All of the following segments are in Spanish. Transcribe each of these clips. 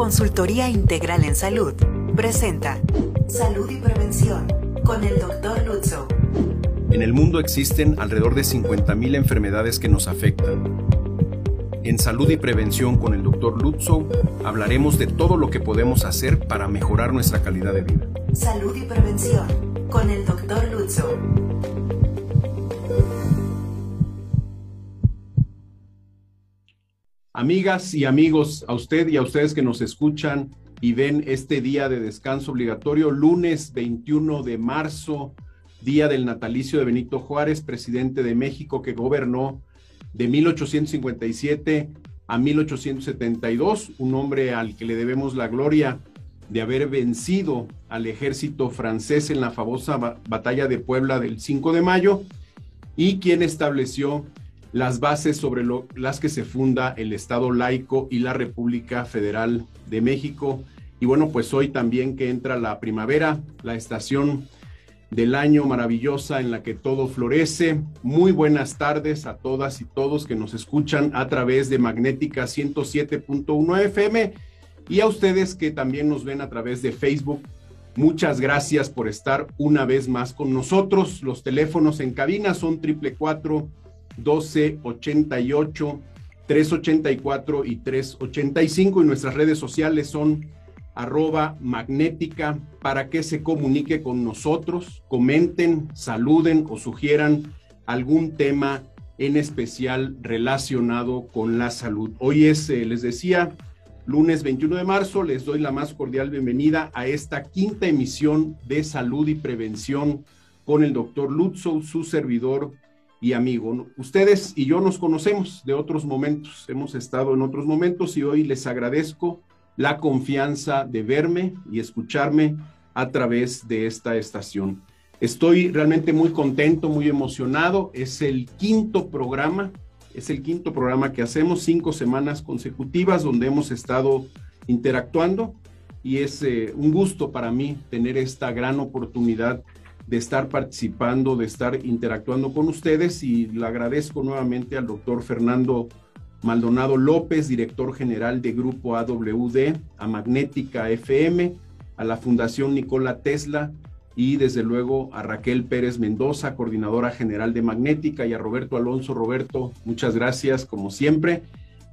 Consultoría Integral en Salud presenta Salud y Prevención con el Dr. Lutzo. En el mundo existen alrededor de 50.000 enfermedades que nos afectan. En Salud y Prevención con el Dr. Lutzo hablaremos de todo lo que podemos hacer para mejorar nuestra calidad de vida. Salud y Prevención con el Dr. Lutzo. Amigas y amigos, a usted y a ustedes que nos escuchan y ven este día de descanso obligatorio, lunes 21 de marzo, día del natalicio de Benito Juárez, presidente de México que gobernó de 1857 a 1872, un hombre al que le debemos la gloria de haber vencido al ejército francés en la famosa batalla de Puebla del 5 de mayo y quien estableció las bases sobre las que se funda el Estado laico y la República Federal de México. Y bueno, pues hoy también que entra la primavera, la estación del año maravillosa en la que todo florece. Muy buenas tardes a todas y todos que nos escuchan a través de Magnética 107.1 FM y a ustedes que también nos ven a través de Facebook. Muchas gracias por estar una vez más con nosotros. Los teléfonos en cabina son triple cuatro 1288 384 y 385 y nuestras redes sociales son arroba magnética para que se comunique con nosotros, comenten, saluden o sugieran algún tema en especial relacionado con la salud. Hoy es, eh, les decía, lunes 21 de marzo, les doy la más cordial bienvenida a esta quinta emisión de salud y prevención con el doctor Lutzow, su servidor y amigo. Ustedes y yo nos conocemos de otros momentos, hemos estado en otros momentos y hoy les agradezco la confianza de verme y escucharme a través de esta estación. Estoy realmente muy contento, muy emocionado. Es el quinto programa, es el quinto programa que hacemos, cinco semanas consecutivas donde hemos estado interactuando y es eh, un gusto para mí tener esta gran oportunidad de estar participando, de estar interactuando con ustedes y le agradezco nuevamente al doctor Fernando Maldonado López, director general de Grupo AWD, a Magnética FM, a la Fundación Nicola Tesla y desde luego a Raquel Pérez Mendoza, coordinadora general de Magnética, y a Roberto Alonso. Roberto, muchas gracias como siempre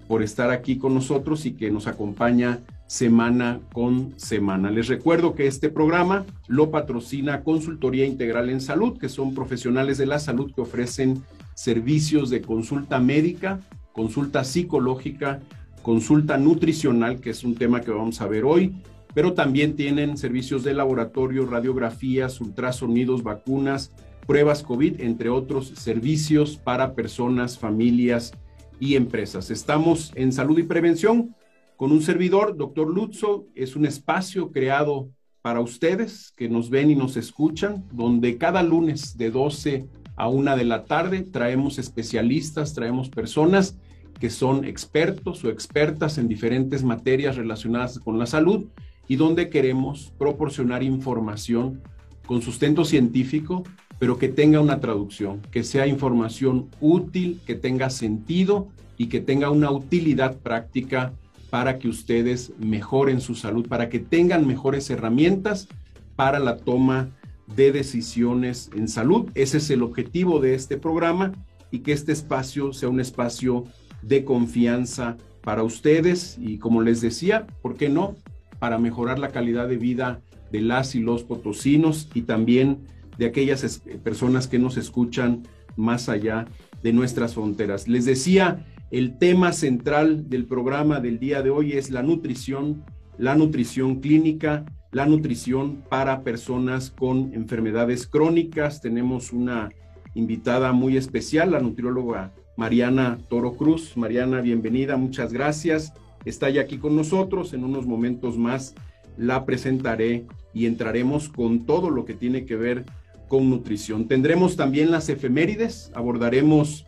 por estar aquí con nosotros y que nos acompaña semana con semana. Les recuerdo que este programa lo patrocina Consultoría Integral en Salud, que son profesionales de la salud que ofrecen servicios de consulta médica, consulta psicológica, consulta nutricional, que es un tema que vamos a ver hoy, pero también tienen servicios de laboratorio, radiografías, ultrasonidos, vacunas, pruebas COVID, entre otros servicios para personas, familias y empresas. Estamos en salud y prevención con un servidor, doctor Lutzo, es un espacio creado para ustedes que nos ven y nos escuchan, donde cada lunes de 12 a 1 de la tarde traemos especialistas, traemos personas que son expertos o expertas en diferentes materias relacionadas con la salud y donde queremos proporcionar información con sustento científico, pero que tenga una traducción, que sea información útil, que tenga sentido y que tenga una utilidad práctica para que ustedes mejoren su salud, para que tengan mejores herramientas para la toma de decisiones en salud. Ese es el objetivo de este programa y que este espacio sea un espacio de confianza para ustedes y como les decía, ¿por qué no? Para mejorar la calidad de vida de las y los potosinos y también de aquellas personas que nos escuchan más allá de nuestras fronteras. Les decía el tema central del programa del día de hoy es la nutrición, la nutrición clínica, la nutrición para personas con enfermedades crónicas. Tenemos una invitada muy especial, la nutrióloga Mariana Toro Cruz. Mariana, bienvenida, muchas gracias. Está ya aquí con nosotros. En unos momentos más la presentaré y entraremos con todo lo que tiene que ver con nutrición. Tendremos también las efemérides, abordaremos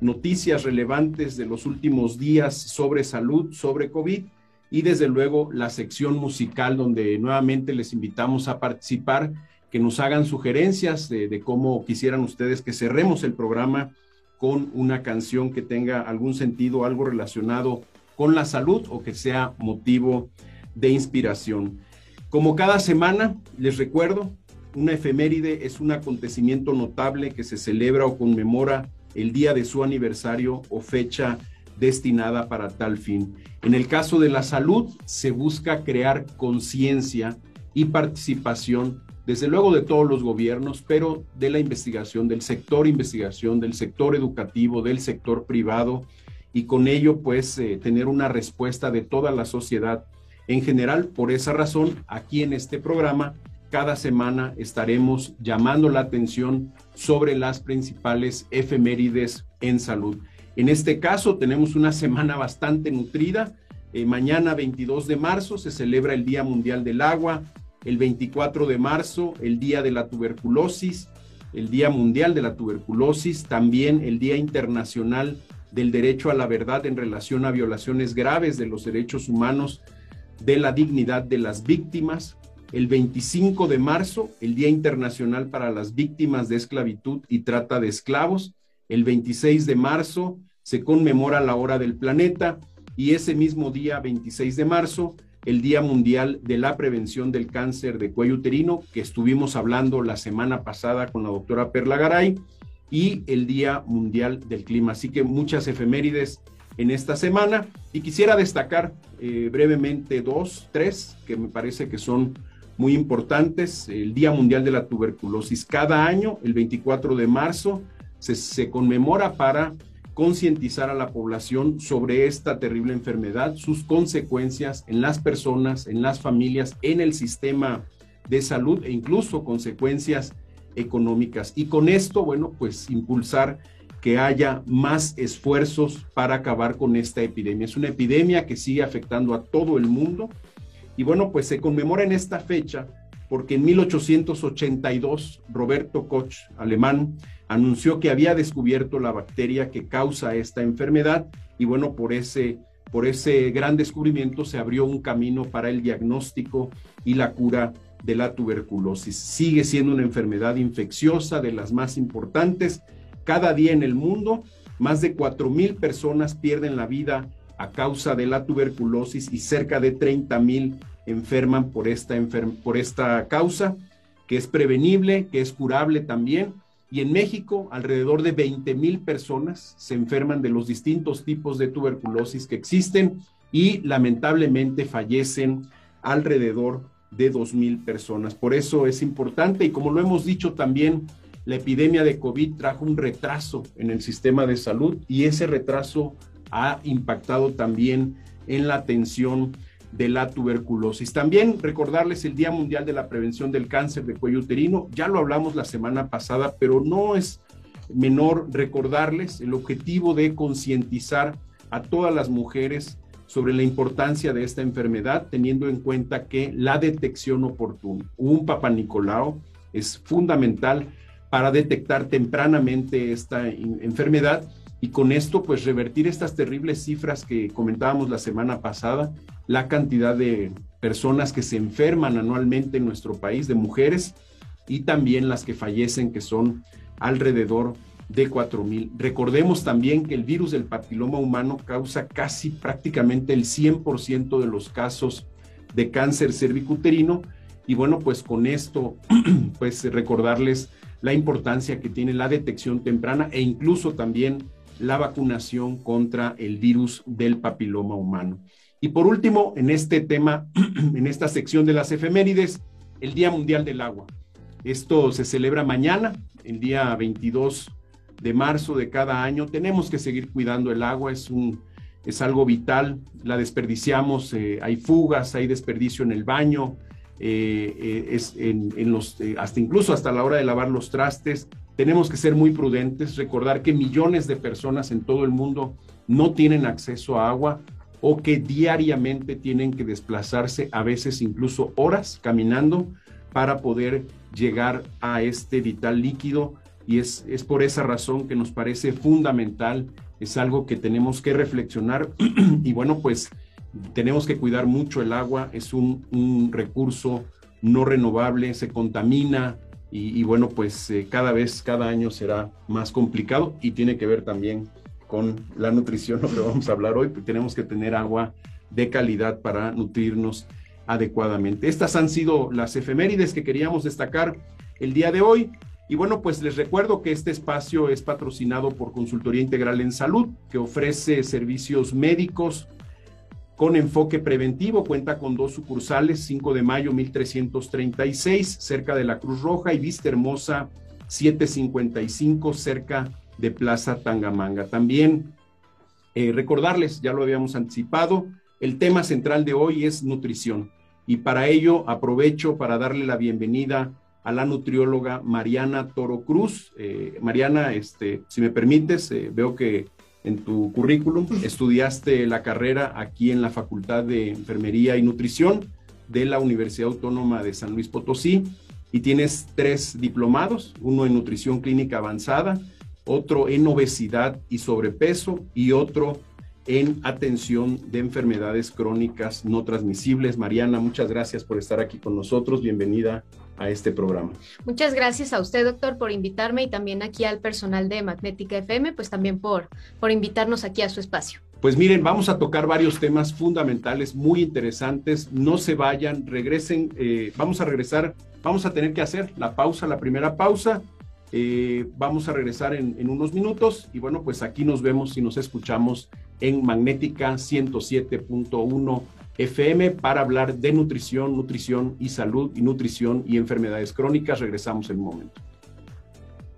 noticias relevantes de los últimos días sobre salud, sobre COVID y desde luego la sección musical donde nuevamente les invitamos a participar, que nos hagan sugerencias de, cómo quisieran ustedes que cerremos el programa con una canción que tenga algún sentido, algo relacionado con la salud o que sea motivo de inspiración. Como cada semana, les recuerdo, una efeméride es un acontecimiento notable que se celebra o conmemora el día de su aniversario o fecha destinada para tal fin. En el caso de la salud, se busca crear conciencia y participación, desde luego de todos los gobiernos, pero de la investigación, del sector investigación, del sector educativo, del sector privado, y con ello, pues, eh, tener una respuesta de toda la sociedad en general. Por esa razón, aquí en este programa, cada semana estaremos llamando la atención sobre las principales efemérides en salud. En este caso tenemos una semana bastante nutrida. Eh, mañana 22 de marzo se celebra el Día Mundial del Agua, el 24 de marzo el Día de la Tuberculosis, el Día Mundial de la Tuberculosis, también el Día Internacional del Derecho a la Verdad en relación a violaciones graves de los derechos humanos, de la dignidad de las víctimas, el 25 de marzo, el Día Internacional para las Víctimas de Esclavitud y Trata de Esclavos. El 26 de marzo se conmemora la hora del planeta y ese mismo día, 26 de marzo, el Día Mundial de la Prevención del Cáncer de Cuello Uterino, que estuvimos hablando la semana pasada con la doctora Perla Garay, y el Día Mundial del Clima. Así que muchas efemérides en esta semana y quisiera destacar eh, brevemente dos, tres, que me parece que son muy importantes. El Día Mundial de la Tuberculosis. Cada año, el 24 de marzo, se, conmemora para concientizar a la población sobre esta terrible enfermedad, sus consecuencias en las personas, en las familias, en el sistema de salud e incluso consecuencias económicas. Y con esto, bueno, pues impulsar que haya más esfuerzos para acabar con esta epidemia. Es una epidemia que sigue afectando a todo el mundo y bueno, pues se conmemora en esta fecha porque en 1882 Roberto Koch, alemán, anunció que había descubierto la bacteria que causa esta enfermedad y bueno, por ese, por ese gran descubrimiento se abrió un camino para el diagnóstico y la cura de la tuberculosis. Sigue siendo una enfermedad infecciosa de las más importantes. Cada día en el mundo, más de 4 mil personas pierden la vida a causa de la tuberculosis y cerca de 30 mil enferman por esta, por esta causa, que es prevenible, que es curable también. Y en México, alrededor de 20 mil personas se enferman de los distintos tipos de tuberculosis que existen y lamentablemente fallecen alrededor de 2 mil personas. Por eso es importante y como lo hemos dicho también, la epidemia de COVID trajo un retraso en el sistema de salud y ese retraso ha impactado también en la atención de la tuberculosis. También recordarles el Día Mundial de la Prevención del Cáncer de Cuello Uterino, ya lo hablamos la semana pasada, pero no es menor recordarles el objetivo de concientizar a todas las mujeres sobre la importancia de esta enfermedad, teniendo en cuenta que la detección oportuna, un Papa es fundamental para detectar tempranamente esta enfermedad y con esto pues revertir estas terribles cifras que comentábamos la semana pasada, la cantidad de personas que se enferman anualmente en nuestro país, de mujeres, y también las que fallecen, que son alrededor de 4 mil. Recordemos también que el virus del papiloma humano causa casi prácticamente el 100% de los casos de cáncer cervicuterino. Y bueno, pues con esto, pues recordarles la importancia que tiene la detección temprana e incluso también la vacunación contra el virus del papiloma humano. Y por último, en este tema, en esta sección de las efemérides, el Día Mundial del Agua. Esto se celebra mañana, el día 22 de marzo de cada año. Tenemos que seguir cuidando el agua, es, un, es algo vital, la desperdiciamos, eh, hay fugas, hay desperdicio en el baño, eh, eh, es en, en los, hasta incluso hasta la hora de lavar los trastes. Tenemos que ser muy prudentes, recordar que millones de personas en todo el mundo no tienen acceso a agua o que diariamente tienen que desplazarse, a veces incluso horas caminando, para poder llegar a este vital líquido. Y es, es por esa razón que nos parece fundamental, es algo que tenemos que reflexionar. y bueno, pues tenemos que cuidar mucho el agua, es un, un recurso no renovable, se contamina, y, bueno, pues eh, cada vez, cada año será más complicado y tiene que ver también con la nutrición, lo que vamos a hablar hoy, tenemos que tener agua de calidad para nutrirnos adecuadamente. Estas han sido las efemérides que queríamos destacar el día de hoy. Y bueno, pues les recuerdo que este espacio es patrocinado por Consultoría Integral en Salud, que ofrece servicios médicos con enfoque preventivo. Cuenta con dos sucursales, 5 de mayo 1336, cerca de la Cruz Roja, y Vista Hermosa 755, cerca de Plaza Tangamanga. También eh, recordarles, ya lo habíamos anticipado, el tema central de hoy es nutrición. Y para ello aprovecho para darle la bienvenida a la nutrióloga Mariana Toro Cruz. Eh, Mariana, este, si me permites, eh, veo que en tu currículum. Estudiaste la carrera aquí en la Facultad de Enfermería y Nutrición de la Universidad Autónoma de San Luis Potosí y tienes tres diplomados, uno en nutrición clínica avanzada, otro en obesidad y sobrepeso y otro en atención de enfermedades crónicas no transmisibles. Mariana, muchas gracias por estar aquí con nosotros. Bienvenida a este programa. Muchas gracias a usted, doctor, por invitarme y también aquí al personal de Magnética FM, pues también por, por invitarnos aquí a su espacio. Pues miren, vamos a tocar varios temas fundamentales, muy interesantes. No se vayan, regresen. Eh, vamos a regresar, vamos a tener que hacer la pausa, la primera pausa. Eh, vamos a regresar en, en, unos minutos y bueno, pues aquí nos vemos y nos escuchamos en Magnética 107.1 FM para hablar de nutrición, nutrición y salud y nutrición y enfermedades crónicas. Regresamos en un momento.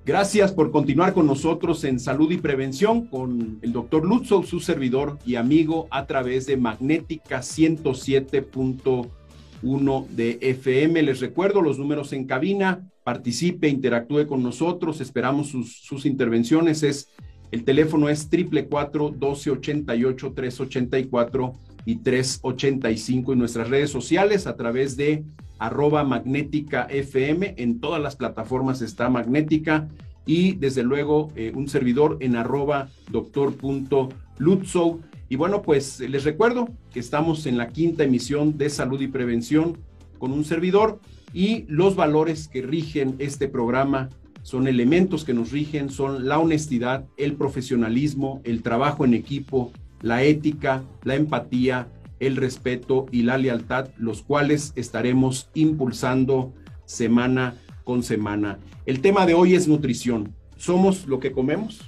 Gracias por continuar con nosotros en Salud y Prevención con el doctor Lutzow, su servidor y amigo a través de Magnética 107.1 de FM. Les recuerdo los números en cabina, participe, interactúe con nosotros, esperamos sus, sus intervenciones. Es, el teléfono es triple cuatro doce ochenta y ocho tres ochenta y cuatro y 385 en nuestras redes sociales a través de arroba magnética FM. En todas las plataformas está magnética y desde luego eh, un servidor en arroba doctor.lutzow. Y bueno, pues les recuerdo que estamos en la quinta emisión de salud y prevención con un servidor y los valores que rigen este programa son elementos que nos rigen, son la honestidad, el profesionalismo, el trabajo en equipo, la ética, la empatía, el respeto y la lealtad, los cuales estaremos impulsando semana con semana. El tema de hoy es nutrición. ¿Somos lo que comemos?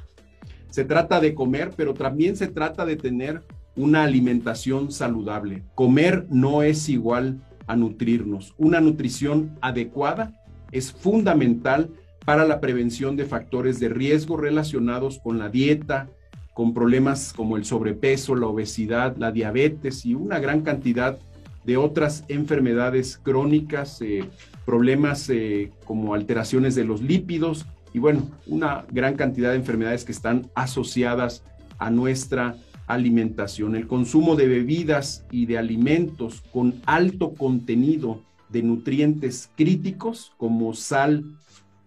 Se trata de comer, pero también se trata de tener una alimentación saludable. Comer no es igual a nutrirnos. Una nutrición adecuada es fundamental para la prevención de factores de riesgo relacionados con la dieta, con problemas como el sobrepeso, la obesidad, la diabetes y una gran cantidad de otras enfermedades crónicas, eh, problemas eh, como alteraciones de los lípidos y bueno, una gran cantidad de enfermedades que están asociadas a nuestra alimentación. El consumo de bebidas y de alimentos con alto contenido de nutrientes críticos como sal,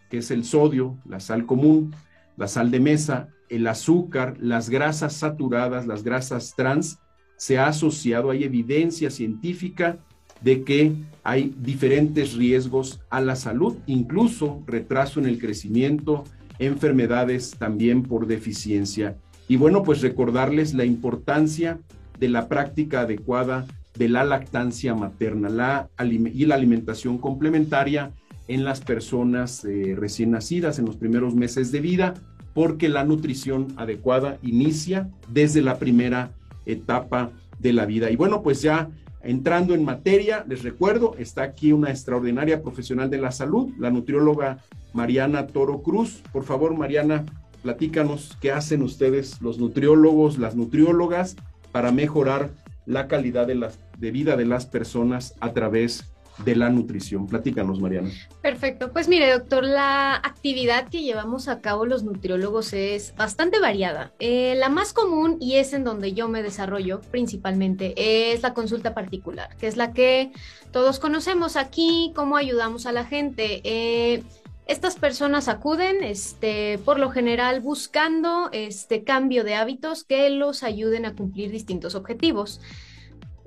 que es el sodio, la sal común, la sal de mesa, el azúcar, las grasas saturadas, las grasas trans, se ha asociado, hay evidencia científica de que hay diferentes riesgos a la salud, incluso retraso en el crecimiento, enfermedades también por deficiencia. Y bueno, pues recordarles la importancia de la práctica adecuada de la lactancia materna la, y la alimentación complementaria en las personas eh, recién nacidas en los primeros meses de vida, porque la nutrición adecuada inicia desde la primera etapa de la vida. Y bueno, pues ya entrando en materia, les recuerdo, está aquí una extraordinaria profesional de la salud, la nutrióloga Mariana Toro Cruz. Por favor, Mariana, platícanos qué hacen ustedes, los nutriólogos, las nutriólogas, para mejorar la calidad de, de vida de las personas a través de la nutrición. Platícanos, Mariana. Perfecto. Pues mire, doctor, la actividad que llevamos a cabo los nutriólogos es bastante variada. Eh, la más común, y es en donde yo me desarrollo principalmente, es la consulta particular, que es la que todos conocemos aquí, cómo ayudamos a la gente. Eh, estas personas acuden, este, por lo general, buscando este cambio de hábitos que los ayuden a cumplir distintos objetivos.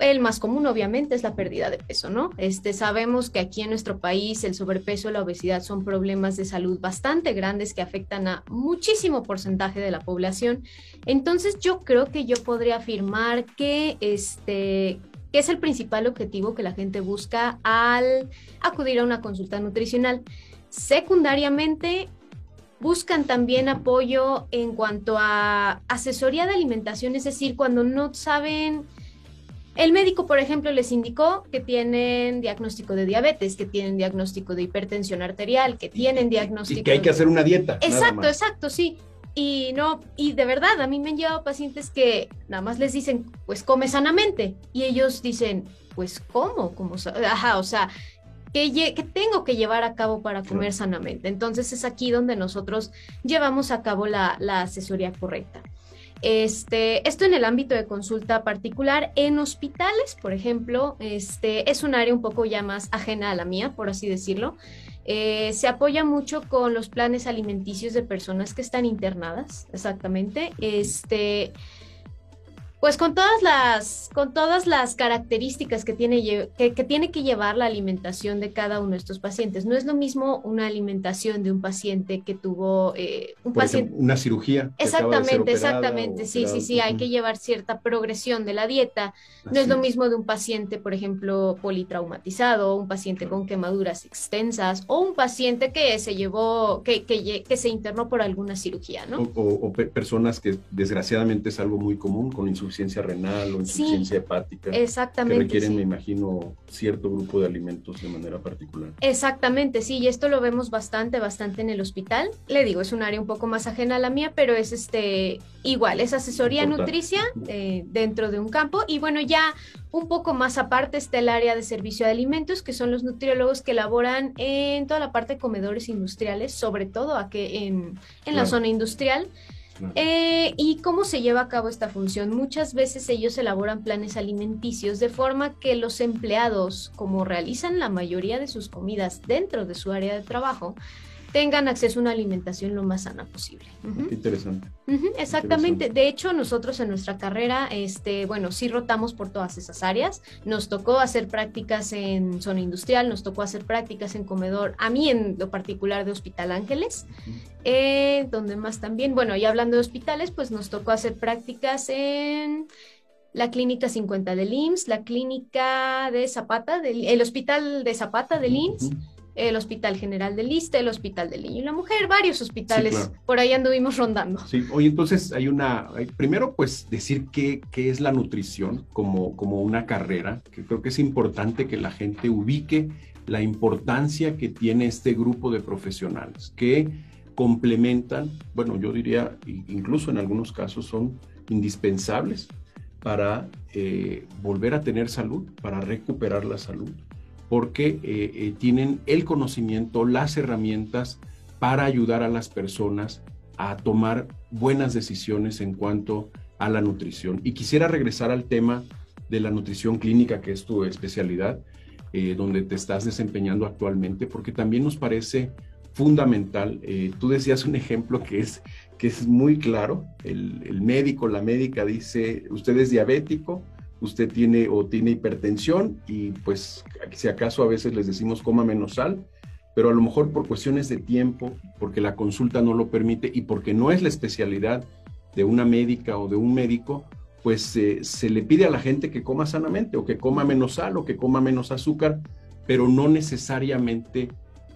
El más común, obviamente, es la pérdida de peso, ¿no? Este, sabemos que aquí en nuestro país el sobrepeso y la obesidad son problemas de salud bastante grandes que afectan a muchísimo porcentaje de la población. Entonces, yo creo que yo podría afirmar que este, que es el principal objetivo que la gente busca al acudir a una consulta nutricional. Secundariamente, buscan también apoyo en cuanto a asesoría de alimentación, es decir, cuando no saben el médico, por ejemplo, les indicó que tienen diagnóstico de diabetes, que tienen diagnóstico de hipertensión arterial, que tienen diagnóstico. Y que hay que hacer una dieta. Exacto, exacto, sí. Y no, y de verdad, a mí me han llevado pacientes que nada más les dicen, pues come sanamente. Y ellos dicen, pues ¿cómo? ¿Cómo? Ajá, o sea, ¿qué, tengo que llevar a cabo para comer sanamente? Entonces es aquí donde nosotros llevamos a cabo la, la asesoría correcta. Este, esto en el ámbito de consulta particular. En hospitales, por ejemplo, este, es un área un poco ya más ajena a la mía, por así decirlo. Eh, se apoya mucho con los planes alimenticios de personas que están internadas, exactamente. Este, pues con todas las, con todas las características que tiene, que, tiene que llevar la alimentación de cada uno de estos pacientes. No es lo mismo una alimentación de un paciente que tuvo eh, un paciente. una cirugía. Exactamente, exactamente. Sí, sí, sí. Hay que llevar cierta progresión de la dieta. No es lo mismo de un paciente, por ejemplo, politraumatizado, un paciente con quemaduras extensas, o un paciente que se llevó, que, que, que se internó por alguna cirugía, ¿no? O, personas que desgraciadamente es algo muy común con insuficiencia insuficiencia renal o insuficiencia hepática. Exactamente. Que requieren, me imagino, cierto grupo de alimentos de manera particular. Exactamente, sí, y esto lo vemos bastante, bastante en el hospital. Le digo, es un área un poco más ajena a la mía, pero es este igual, es asesoría nutricia eh, dentro de un campo. Y bueno, ya un poco más aparte está el área de servicio de alimentos, que son los nutriólogos que elaboran en toda la parte de comedores industriales, sobre todo aquí en, en la zona industrial. Eh, ¿Y cómo se lleva a cabo esta función? Muchas veces ellos elaboran planes alimenticios de forma que los empleados, como realizan la mayoría de sus comidas dentro de su área de trabajo, tengan acceso a una alimentación lo más sana posible. Interesante. exactamente. De hecho, nosotros en nuestra carrera, este, bueno, sí rotamos por todas esas áreas. Nos tocó hacer prácticas en zona industrial, nos tocó hacer prácticas en comedor, a mí en lo particular de Hospital Ángeles, eh, donde más también, bueno, y hablando de hospitales, pues nos tocó hacer prácticas en la clínica 50 del IMSS, la clínica de Zapata, del, el hospital de Zapata del IMSS el Hospital General de Lista, el Hospital del Niño y la Mujer, varios hospitales, por ahí anduvimos rondando. Sí, oye, entonces hay una, primero pues decir qué, qué es la nutrición como, como una carrera, que creo que es importante que la gente ubique la importancia que tiene este grupo de profesionales, que complementan, bueno, yo diría, incluso en algunos casos son indispensables para eh, volver a tener salud, para recuperar la salud porque eh, eh, tienen el conocimiento, las herramientas para ayudar a las personas a tomar buenas decisiones en cuanto a la nutrición. Y quisiera regresar al tema de la nutrición clínica, que es tu especialidad, eh, donde te estás desempeñando actualmente, porque también nos parece fundamental. tú decías un ejemplo que es, que es muy claro. El, el médico, la médica dice, usted es diabético, usted tiene o tiene hipertensión y pues si acaso a veces les decimos coma menos sal, pero a lo mejor por cuestiones de tiempo, porque la consulta no lo permite y porque no es la especialidad de una médica o de un médico, pues eh, se le pide a la gente que coma sanamente o que coma menos sal o que coma menos azúcar, pero no necesariamente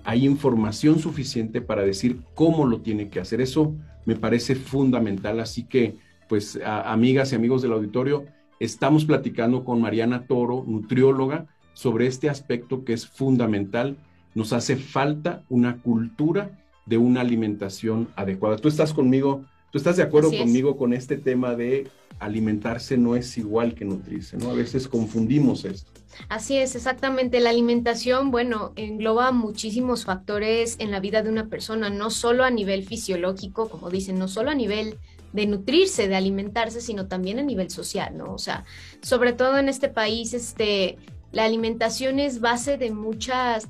hay información suficiente para decir cómo lo tiene que hacer. Eso me parece fundamental, así que pues amigas y amigos del auditorio, Estamos platicando con Mariana Toro, nutrióloga, sobre este aspecto que es fundamental. Nos hace falta una cultura de una alimentación adecuada. Tú estás conmigo, tú estás de acuerdo conmigo con este tema de alimentarse no es igual que nutrirse, ¿no? A veces confundimos esto. Así es, exactamente. La alimentación, bueno, engloba muchísimos factores en la vida de una persona, no solo a nivel fisiológico, como dicen, no solo a nivel de nutrirse, de alimentarse, sino también a nivel social, ¿no? O sea, sobre todo en este país, este, la alimentación es base de muchas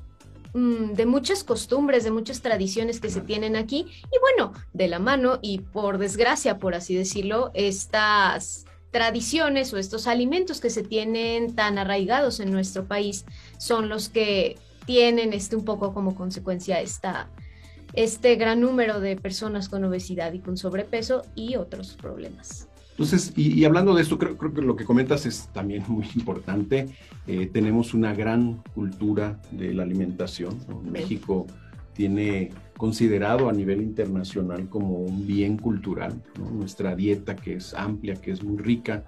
mm, de muchas costumbres, de muchas tradiciones que se tienen aquí y bueno, de la mano y por desgracia, por así decirlo, estas tradiciones o estos alimentos que se tienen tan arraigados en nuestro país son los que tienen este un poco como consecuencia esta este gran número de personas con obesidad y con sobrepeso y otros problemas. Entonces, y, hablando de esto, creo, creo, que lo que comentas es también muy importante. Eh, tenemos una gran cultura de la alimentación. México tiene considerado a nivel internacional como un bien cultural, nuestra dieta que es amplia, que es muy rica,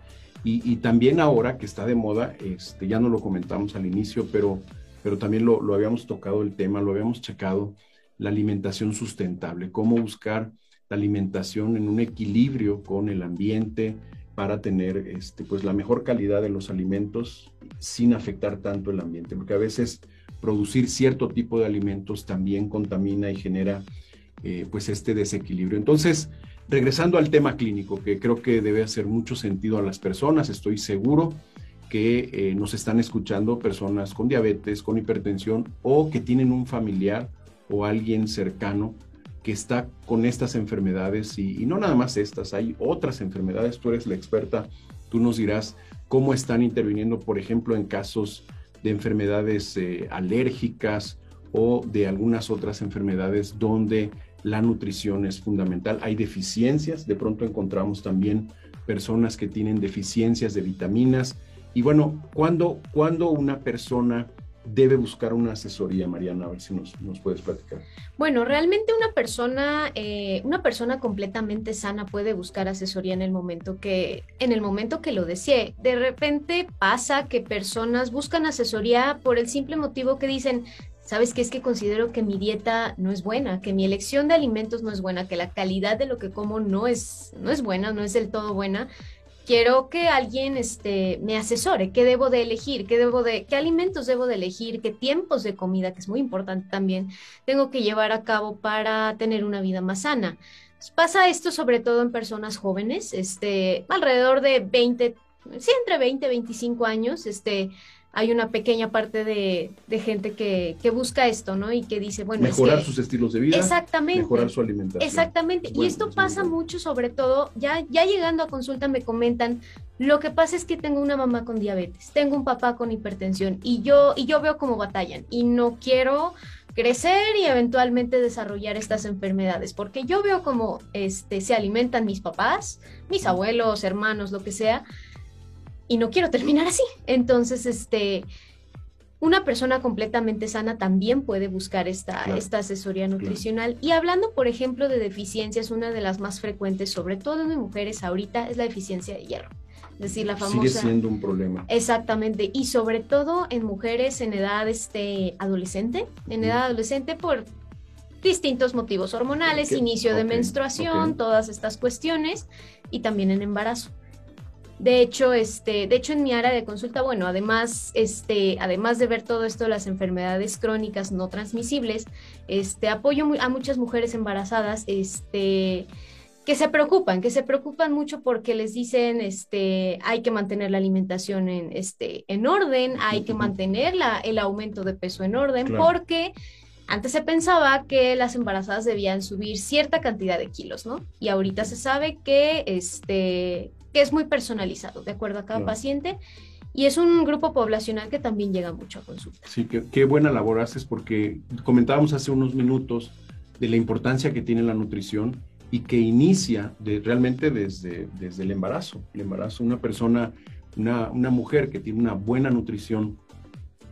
y, también ahora que está de moda, este, ya no lo comentamos al inicio, pero, pero también lo, lo habíamos tocado el tema, lo habíamos checado, la alimentación sustentable, cómo buscar la alimentación en un equilibrio con el ambiente para tener este, pues, la mejor calidad de los alimentos sin afectar tanto el ambiente, porque a veces producir cierto tipo de alimentos también contamina y genera eh, pues este desequilibrio. Entonces, regresando al tema clínico, que creo que debe hacer mucho sentido a las personas, estoy seguro que eh, nos están escuchando personas con diabetes, con hipertensión o que tienen un familiar o alguien cercano que está con estas enfermedades y, no nada más estas, hay otras enfermedades, tú eres la experta, tú nos dirás cómo están interviniendo, por ejemplo, en casos de enfermedades eh, alérgicas o de algunas otras enfermedades donde la nutrición es fundamental. Hay deficiencias, de pronto encontramos también personas que tienen deficiencias de vitaminas. Y bueno, cuando, cuando una persona debe buscar una asesoría, Mariana? A ver si nos, puedes platicar. Bueno, realmente una persona, eh, una persona completamente sana puede buscar asesoría en el momento que, en el momento que lo desee. De repente pasa que personas buscan asesoría por el simple motivo que dicen, ¿sabes qué? Es que considero que mi dieta no es buena, que mi elección de alimentos no es buena, que la calidad de lo que como no es, no es buena, no es del todo buena quiero que alguien este, me asesore, qué debo de elegir, qué, debo de, qué alimentos debo de elegir, qué tiempos de comida, que es muy importante también, tengo que llevar a cabo para tener una vida más sana. pasa esto sobre todo en personas jóvenes, este, alrededor de 20, sí, entre 20 y 25 años, este, hay una pequeña parte de, gente que, busca esto, ¿no? Y que dice, bueno, mejorar sus estilos de vida, exactamente, mejorar su alimentación. Exactamente. y esto pasa mucho, sobre todo, ya, ya llegando a consulta me comentan, lo que pasa es que tengo una mamá con diabetes, tengo un papá con hipertensión y yo, y yo veo cómo batallan y no quiero crecer y eventualmente desarrollar estas enfermedades, porque yo veo cómo este, se alimentan mis papás, mis abuelos, hermanos, lo que sea, y no quiero terminar así. Entonces, este, una persona completamente sana también puede buscar esta, esta asesoría nutricional. Y hablando, por ejemplo, de deficiencias, una de las más frecuentes, sobre todo en mujeres ahorita, es la deficiencia de hierro. Es decir, la famosa... Sigue siendo un problema. Exactamente. Y sobre todo en mujeres en edad este, adolescente, en edad adolescente por distintos motivos hormonales, inicio de menstruación, todas estas cuestiones, y también en embarazo. De hecho, este, de hecho, en mi área de consulta, bueno, además, este, además de ver todo esto de las enfermedades crónicas no transmisibles, este, apoyo a muchas mujeres embarazadas, este, que se preocupan, que se preocupan mucho porque les dicen, este, hay que mantener la alimentación en, este, en orden, hay que mantener el aumento de peso en orden, porque antes se pensaba que las embarazadas debían subir cierta cantidad de kilos, ¿no? Y ahorita se sabe que, este, que es muy personalizado, de acuerdo a cada paciente. Y es un grupo poblacional que también llega mucho a consulta. Sí, qué, buena labor haces porque comentábamos hace unos minutos de la importancia que tiene la nutrición y que inicia de, realmente desde, desde el embarazo. El embarazo, una persona, una, una mujer que tiene una buena nutrición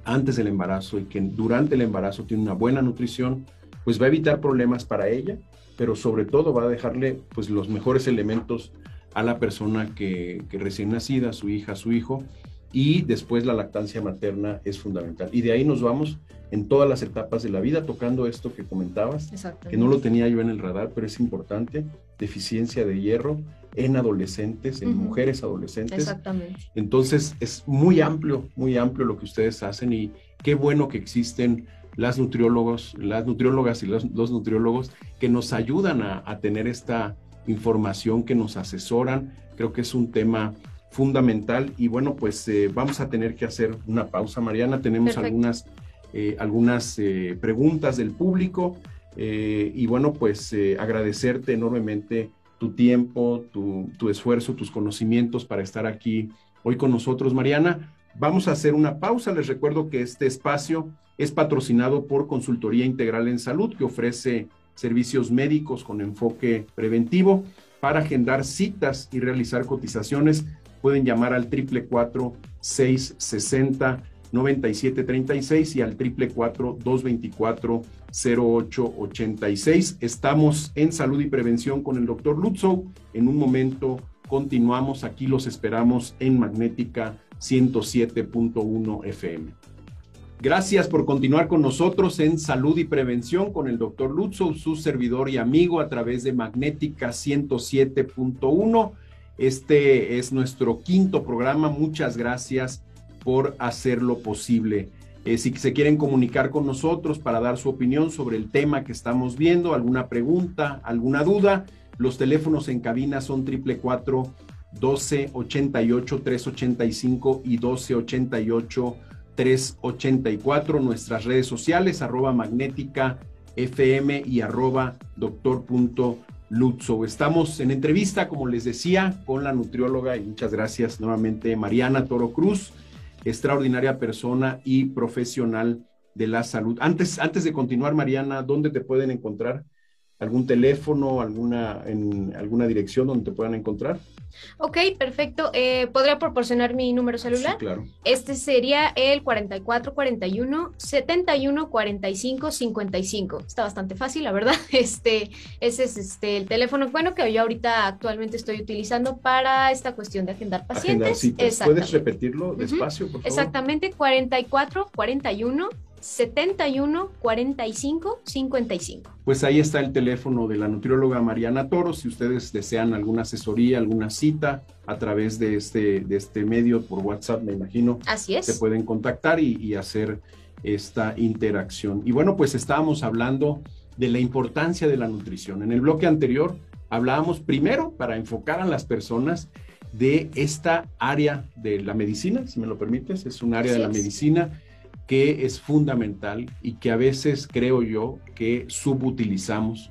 antes del embarazo y que durante el embarazo tiene una buena nutrición, pues va a evitar problemas para ella, pero sobre todo va a dejarle pues los mejores elementos a la persona que, recién nacida, su hija, su hijo, y después la lactancia materna es fundamental. Y de ahí nos vamos en todas las etapas de la vida, tocando esto que comentabas, que no lo tenía yo en el radar, pero es importante, deficiencia de hierro en adolescentes, en mujeres adolescentes. Exactamente. Entonces es muy amplio, muy amplio lo que ustedes hacen y qué bueno que existen las nutriólogos, las nutriólogas y los, nutriólogos que nos ayudan a tener esta información que nos asesoran. Creo que es un tema fundamental y bueno, pues eh, vamos a tener que hacer una pausa, Mariana. Tenemos algunas, eh, algunas eh, preguntas del público y bueno, pues agradecerte enormemente tu tiempo, tu, tu esfuerzo, tus conocimientos para estar aquí hoy con nosotros, Mariana. Vamos a hacer una pausa. Les recuerdo que este espacio es patrocinado por Consultoría Integral en Salud, que ofrece servicios médicos con enfoque preventivo. Para agendar citas y realizar cotizaciones, pueden llamar al triple cuatro seis sesenta 9736 y al triple cuatro dos veinticuatro Estamos en salud y prevención con el doctor Lutzow. En un momento continuamos. Aquí los esperamos en Magnética 107.1 FM. Gracias por continuar con nosotros en Salud y Prevención con el doctor Lutzow, su servidor y amigo a través de Magnética 107.1. Este es nuestro quinto programa. Muchas gracias por hacerlo posible. Eh, si se quieren comunicar con nosotros para dar su opinión sobre el tema que estamos viendo, alguna pregunta, alguna duda, los teléfonos en cabina son triple cuatro 1288 385 y 1288 384. Nuestras redes sociales, arroba magnética FM y arroba doctor Lutzo. Estamos en entrevista, como les decía, con la nutrióloga y muchas gracias nuevamente, Mariana Toro Cruz extraordinaria persona y profesional de la salud. Antes, antes de continuar, Mariana, ¿dónde te pueden encontrar? ¿Algún teléfono, alguna, en alguna dirección donde te puedan encontrar? Ok, perfecto. Eh, ¿Podría proporcionar mi número celular? Sí, claro. Este sería el 4441 71 45 55. Está bastante fácil, la verdad. Este, ese es este, el teléfono, bueno, que yo ahorita actualmente estoy utilizando para esta cuestión de agendar pacientes. ¿Puedes repetirlo despacio, por favor? Exactamente, 44 41 71 45 55. Pues ahí está el teléfono de la nutrióloga Mariana Toro. Si ustedes desean alguna asesoría, alguna cita a través de este, de este medio por WhatsApp, me imagino. Así es. Se pueden contactar y, y hacer esta interacción. Y bueno, pues estábamos hablando de la importancia de la nutrición. En el bloque anterior hablábamos primero para enfocar a las personas de esta área de la medicina, si me lo permites, es un área de la medicina que es fundamental y que a veces creo yo que subutilizamos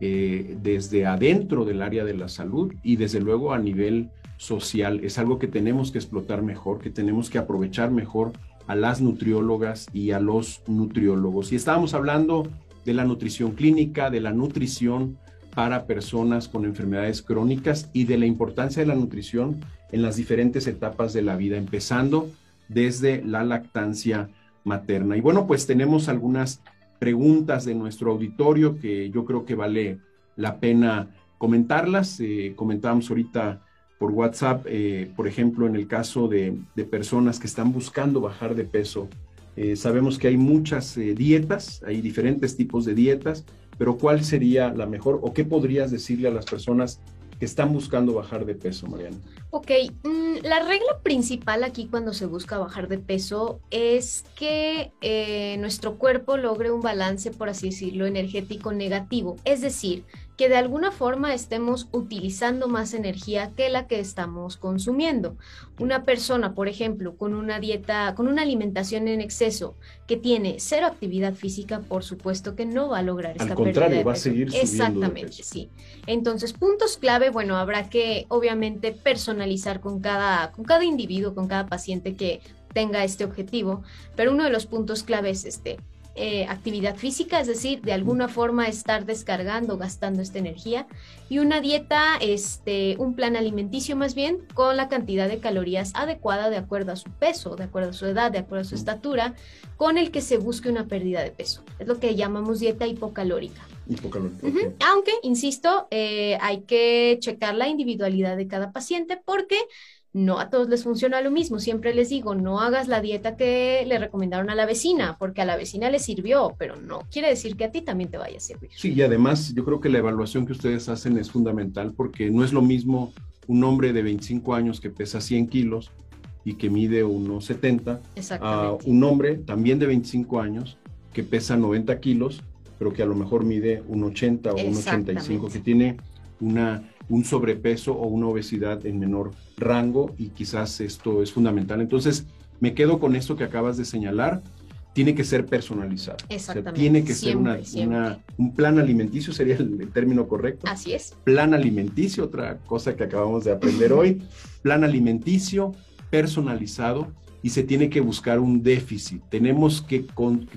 eh, desde adentro del área de la salud y desde luego a nivel social. Es algo que tenemos que explotar mejor, que tenemos que aprovechar mejor a las nutriólogas y a los nutriólogos. Y estábamos hablando de la nutrición clínica, de la nutrición para personas con enfermedades crónicas y de la importancia de la nutrición en las diferentes etapas de la vida, empezando desde la lactancia materna. Y bueno, pues tenemos algunas preguntas de nuestro auditorio que yo creo que vale la pena comentarlas. Eh, comentábamos ahorita por WhatsApp, eh, por ejemplo, en el caso de, personas que están buscando bajar de peso. Eh, sabemos que hay muchas dietas, hay diferentes tipos de dietas, pero ¿cuál sería la mejor o qué podrías decirle a las personas que están buscando bajar de peso, Mariana? Ok, mm, la regla principal aquí cuando se busca bajar de peso es que eh, nuestro cuerpo logre un balance, por así decirlo, energético negativo. Es decir, que de alguna forma estemos utilizando más energía que la que estamos consumiendo. Una persona, por ejemplo, con una dieta, con una alimentación en exceso, que tiene cero actividad física, por supuesto que no va a lograr esta Al contrario, va a seguir subiendo Exactamente, sí. Entonces, puntos clave, bueno, habrá que obviamente personalizar con cada, con cada individuo, con cada paciente que tenga este objetivo, pero uno de los puntos clave es este eh, actividad física, es decir, de alguna forma estar descargando, gastando esta energía, y una dieta, este, un plan alimenticio más bien, con la cantidad de calorías adecuada de acuerdo a su peso, de acuerdo a su edad, de acuerdo a su estatura, con el que se busque una pérdida de peso. Es lo que llamamos dieta hipocalórica. Hipocalórica. Aunque, insisto, eh, hay que checar la individualidad de cada paciente porque no a todos les funciona lo mismo. Siempre les digo, no hagas la dieta que le recomendaron a la vecina, porque a la vecina le sirvió, pero no quiere decir que a ti también te vaya a servir. Sí, y además yo creo que la evaluación que ustedes hacen es fundamental porque no es lo mismo un hombre de 25 años que pesa 100 kilos y que mide unos 70 a un hombre también de 25 años que pesa 90 kilos, pero que a lo mejor mide un 80 o un 85, que tiene una un sobrepeso o una obesidad en menor rango y quizás esto es fundamental. Entonces, me quedo con esto que acabas de señalar. Tiene que ser personalizado. Exactamente. tiene que ser una, un plan alimenticio, sería el, término correcto. Así es. Plan alimenticio, otra cosa que acabamos de aprender hoy. Plan alimenticio personalizado y se tiene que buscar un déficit. Tenemos que,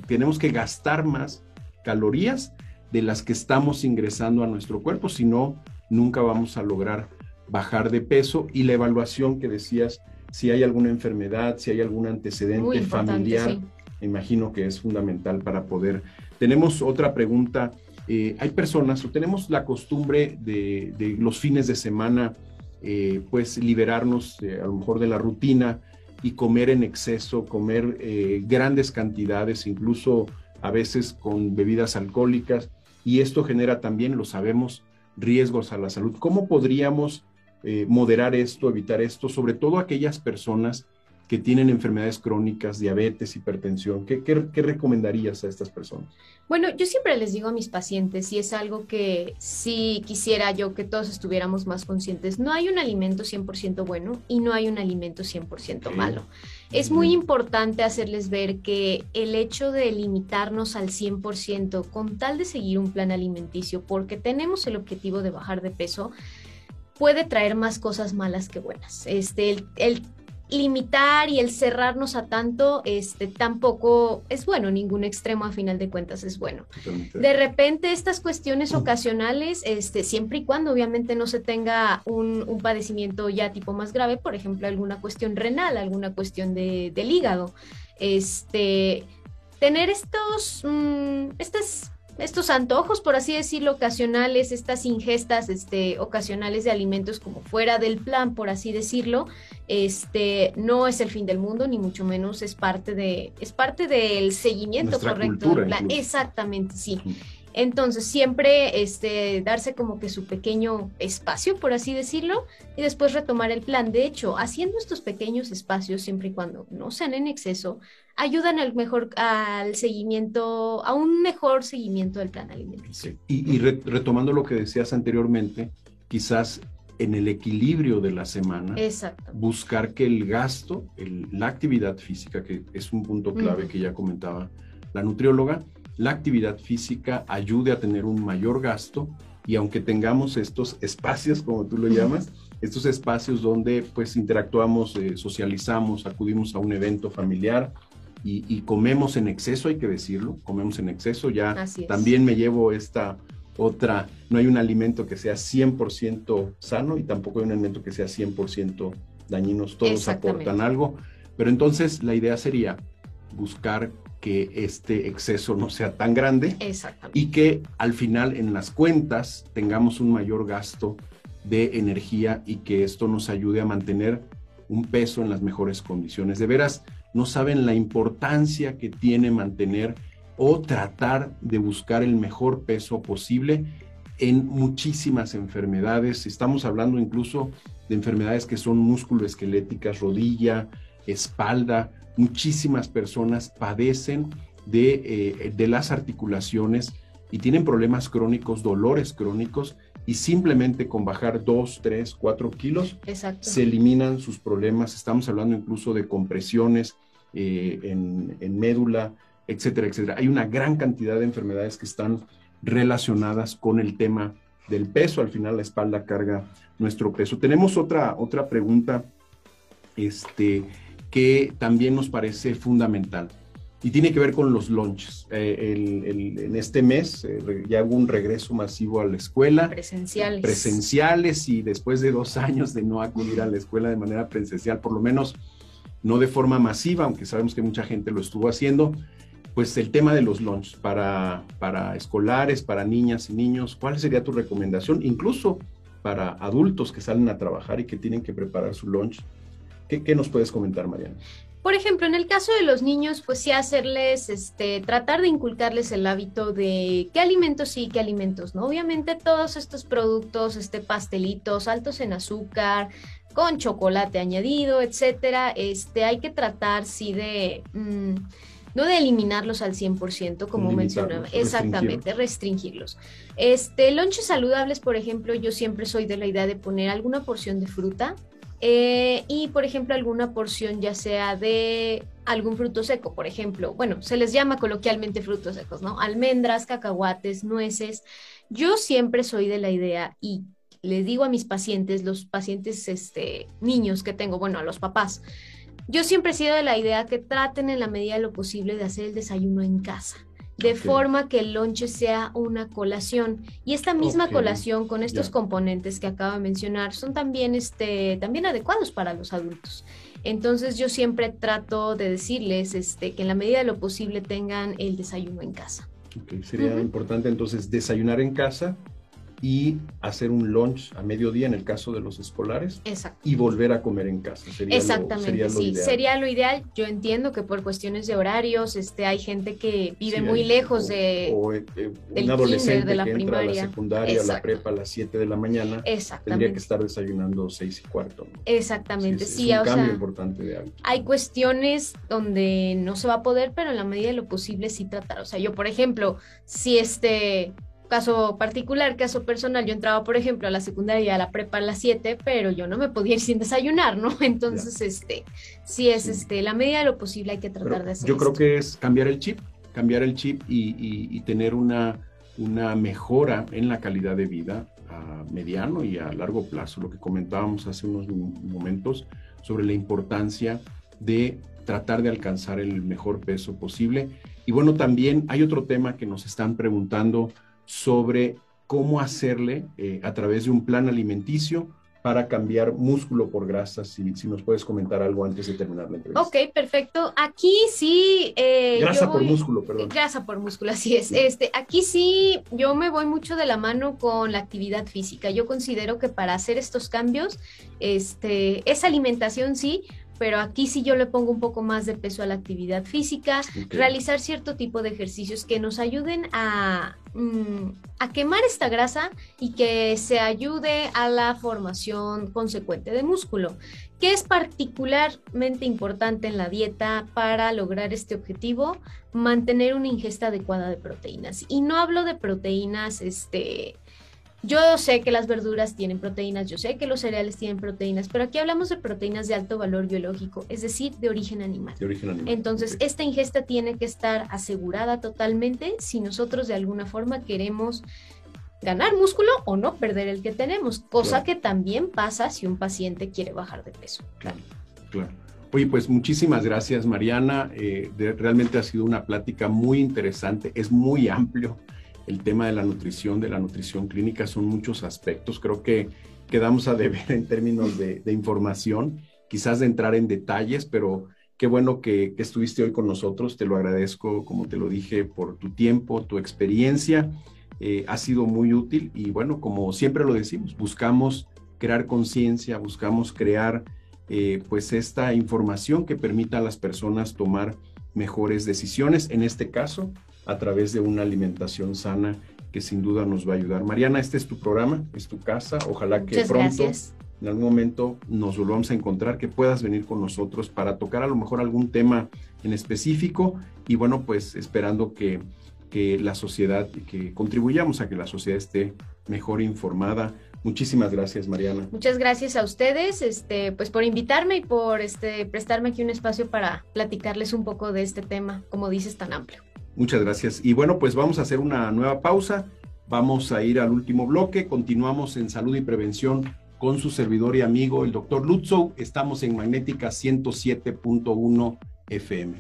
tenemos que gastar más calorías de las que estamos ingresando a nuestro cuerpo, si no, nunca vamos a lograr bajar de peso y la evaluación que decías, si hay alguna enfermedad, si hay algún antecedente familiar, imagino que es fundamental para poder. Tenemos otra pregunta. Eh, hay personas, o tenemos la costumbre de, los fines de semana, eh, pues liberarnos eh, a lo mejor de la rutina y comer en exceso, comer grandes cantidades, incluso a veces con bebidas alcohólicas, y esto genera también, lo sabemos, riesgos a la salud. ¿Cómo podríamos eh, moderar esto, evitar esto, sobre todo aquellas personas que tienen enfermedades crónicas, diabetes, hipertensión? ¿Qué, qué, recomendarías a estas personas? Bueno, yo siempre les digo a mis pacientes, y es algo que sí quisiera yo que todos estuviéramos más conscientes, no hay un alimento 100% bueno y no hay un alimento 100% malo. Es muy importante hacerles ver que el hecho de limitarnos al 100% con tal de seguir un plan alimenticio, porque tenemos el objetivo de bajar de peso, puede traer más cosas malas que buenas. Este, el, limitar y el cerrarnos a tanto, este, tampoco es bueno, ningún extremo a final de cuentas es bueno. De repente estas cuestiones ocasionales, este, siempre y cuando obviamente no se tenga un, padecimiento ya tipo más grave, por ejemplo, alguna cuestión renal, alguna cuestión de, del hígado, este, tener estos, mm, estas estos antojos, por así decirlo, ocasionales, estas ingestas este, ocasionales de alimentos como fuera del plan, por así decirlo, este, no es el fin del mundo, ni mucho menos es parte de, es parte del seguimiento correcto del plan. Exactamente, sí. Entonces, siempre este, darse como que su pequeño espacio, por así decirlo, y después retomar el plan. De hecho, haciendo estos pequeños espacios, siempre y cuando no sean en exceso, ayudan al mejor, al seguimiento, a un mejor seguimiento del plan alimenticio. Y, retomando lo que decías anteriormente, quizás en el equilibrio de la semana, buscar que el gasto, la actividad física, que es un punto clave que ya comentaba la nutrióloga, la actividad física ayude a tener un mayor gasto y aunque tengamos estos espacios, como tú lo llamas, estos espacios donde pues interactuamos, eh, socializamos, acudimos a un evento familiar y, comemos en exceso, hay que decirlo, comemos en exceso, ya también me llevo esta otra, no hay un alimento que sea 100% sano y tampoco hay un alimento que sea 100% dañinos, todos aportan algo, pero entonces la idea sería buscar que este exceso no sea tan grande y que al final en las cuentas tengamos un mayor gasto de energía y que esto nos ayude a mantener un peso en las mejores condiciones. De veras, no saben la importancia que tiene mantener o tratar de buscar el mejor peso posible en muchísimas enfermedades. Estamos hablando incluso de enfermedades que son musculoesqueléticas, rodilla, espalda, muchísimas personas padecen de, eh, de las articulaciones y tienen problemas crónicos, dolores crónicos, y simplemente con bajar 2, 3, 4 kilos se eliminan sus problemas. Estamos hablando incluso de compresiones eh, en, en, médula, etcétera, etcétera. Hay una gran cantidad de enfermedades que están relacionadas con el tema del peso. Al final la espalda carga nuestro peso. Tenemos otra, otra pregunta este, que también nos parece fundamental y tiene que ver con los lunches. Eh, en este mes eh, ya hubo un regreso masivo a la escuela. Presenciales. Presenciales y después de dos años de no acudir a la escuela de manera presencial, por lo menos no de forma masiva, aunque sabemos que mucha gente lo estuvo haciendo, pues el tema de los lunches para, para escolares, para niñas y niños, ¿cuál sería tu recomendación? Incluso para adultos que salen a trabajar y que tienen que preparar su lunch ¿Qué, nos puedes comentar, Mariana? Por ejemplo, en el caso de los niños, pues sí hacerles, este, tratar de inculcarles el hábito de qué alimentos sí qué alimentos no. Obviamente todos estos productos, este, pastelitos altos en azúcar, con chocolate añadido, etcétera, este, hay que tratar sí de, mm, no de eliminarlos al 100%, como mencionaba, exactamente, restringirlos. Este, lonches saludables, por ejemplo, yo siempre soy de la idea de poner alguna porción de fruta, eh, y, por ejemplo, alguna porción ya sea de algún fruto seco, por ejemplo, bueno, se les llama coloquialmente frutos secos, ¿no? Almendras, cacahuates, nueces. Yo siempre soy de la idea y les digo a mis pacientes, los pacientes este, niños que tengo, bueno, a los papás, yo siempre he sido de la idea que traten en la medida de lo posible de hacer el desayuno en casa de forma que el lonche sea una colación. Y esta misma colación con estos componentes que acabo de mencionar son también, este, también adecuados para los adultos. Entonces yo siempre trato de decirles este, que en la medida de lo posible tengan el desayuno en casa. Sería importante entonces desayunar en casa y hacer un lunch a mediodía en el caso de los escolares y volver a comer en casa. Sería Exactamente, sería sí, ideal. sería lo ideal. Yo entiendo que por cuestiones de horarios, este, hay gente que vive muy lejos de o, eh, un adolescente de la que entra a la secundaria, a la prepa a las 7 de la mañana, tendría que estar desayunando 6 y cuarto. Exactamente, sí, es un cambio importante de algo. Hay cuestiones donde no se va a poder, pero en la medida de lo posible sí tratar. O sea, yo, por ejemplo, si este caso particular, caso personal, yo entraba, por ejemplo, a la secundaria y a la prepa a las 7, pero yo no me podía ir sin desayunar, ¿no? Entonces, este, sí es, este, la medida de lo posible hay que tratar de hacer. Yo creo que es cambiar el chip, cambiar el chip y, tener una, una mejora en la calidad de vida a mediano y a largo plazo, lo que comentábamos hace unos momentos sobre la importancia de tratar de alcanzar el mejor peso posible. Y bueno, también hay otro tema que nos están preguntando sobre cómo hacerle eh, a través de un plan alimenticio para cambiar músculo por grasa, si, si, nos puedes comentar algo antes de terminar la entrevista. Ok, perfecto. Aquí sí... Eh, grasa por músculo, perdón. Grasa por músculo, así es. Este, aquí sí yo me voy mucho de la mano con la actividad física. Yo considero que para hacer estos cambios, este, esa alimentación sí, pero aquí sí yo le pongo un poco más de peso a la actividad física, realizar cierto tipo de ejercicios que nos ayuden a, mm, a quemar esta grasa y que se ayude a la formación consecuente de músculo, que es particularmente importante en la dieta para lograr este objetivo, mantener una ingesta adecuada de proteínas. Y no hablo de proteínas, este, yo sé que las verduras tienen proteínas, yo sé que los cereales tienen proteínas, pero aquí hablamos de proteínas de alto valor biológico, es decir, de origen animal. De origen animal. Entonces, esta ingesta tiene que estar asegurada totalmente si nosotros de alguna forma queremos ganar músculo o no perder el que tenemos, cosa que también pasa si un paciente quiere bajar de peso. Claro, claro. Oye, pues muchísimas gracias, Mariana. Eh, realmente ha sido una plática muy interesante, es muy amplio el tema de la nutrición, de la nutrición clínica, son muchos aspectos. Creo que quedamos a deber en términos de, información, quizás de entrar en detalles, pero qué bueno que, estuviste hoy con nosotros. Te lo agradezco, como te lo dije, por tu tiempo, tu experiencia. Eh, ha sido muy útil y bueno, como siempre lo decimos, buscamos crear conciencia, buscamos crear eh, pues esta información que permita a las personas tomar mejores decisiones. En este caso, a través de una alimentación sana que sin duda nos va a ayudar. Mariana, este es tu programa, es tu casa. Ojalá que pronto, en algún momento, nos volvamos a encontrar, que puedas venir con nosotros para tocar a lo mejor algún tema en específico y bueno, pues esperando que, que la sociedad, que contribuyamos a que la sociedad esté mejor informada. Muchísimas gracias, Mariana. Muchas gracias a ustedes, este, pues por invitarme y por este, prestarme aquí un espacio para platicarles un poco de este tema, como dices, tan amplio. Muchas gracias. Y bueno, pues vamos a hacer una nueva pausa. Vamos a ir al último bloque. Continuamos en salud y prevención con su servidor y amigo, el doctor Lutzow. Estamos en Magnética 107.1 FM.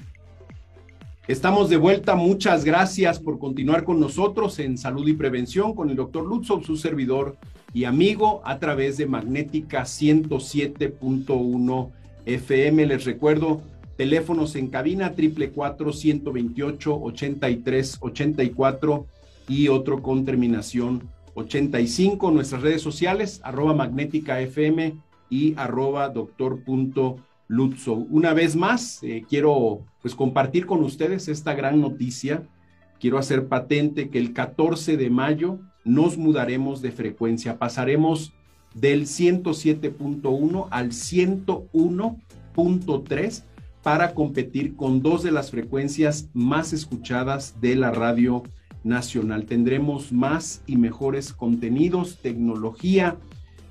Estamos de vuelta. Muchas gracias por continuar con nosotros en salud y prevención con el doctor Lutzow, su servidor y amigo, a través de Magnética 107.1 FM. Les recuerdo Teléfonos en cabina triple cuatro ciento veintiocho ochenta y tres ochenta y cuatro y otro con terminación 85. Nuestras redes sociales, arroba magnética FM y arroba doctor punto Lutzo. Una vez más, eh, quiero pues compartir con ustedes esta gran noticia. Quiero hacer patente que el 14 de mayo nos mudaremos de frecuencia. Pasaremos del 107.1 al 101.3 para competir con dos de las frecuencias más escuchadas de la radio nacional. Tendremos más y mejores contenidos, tecnología,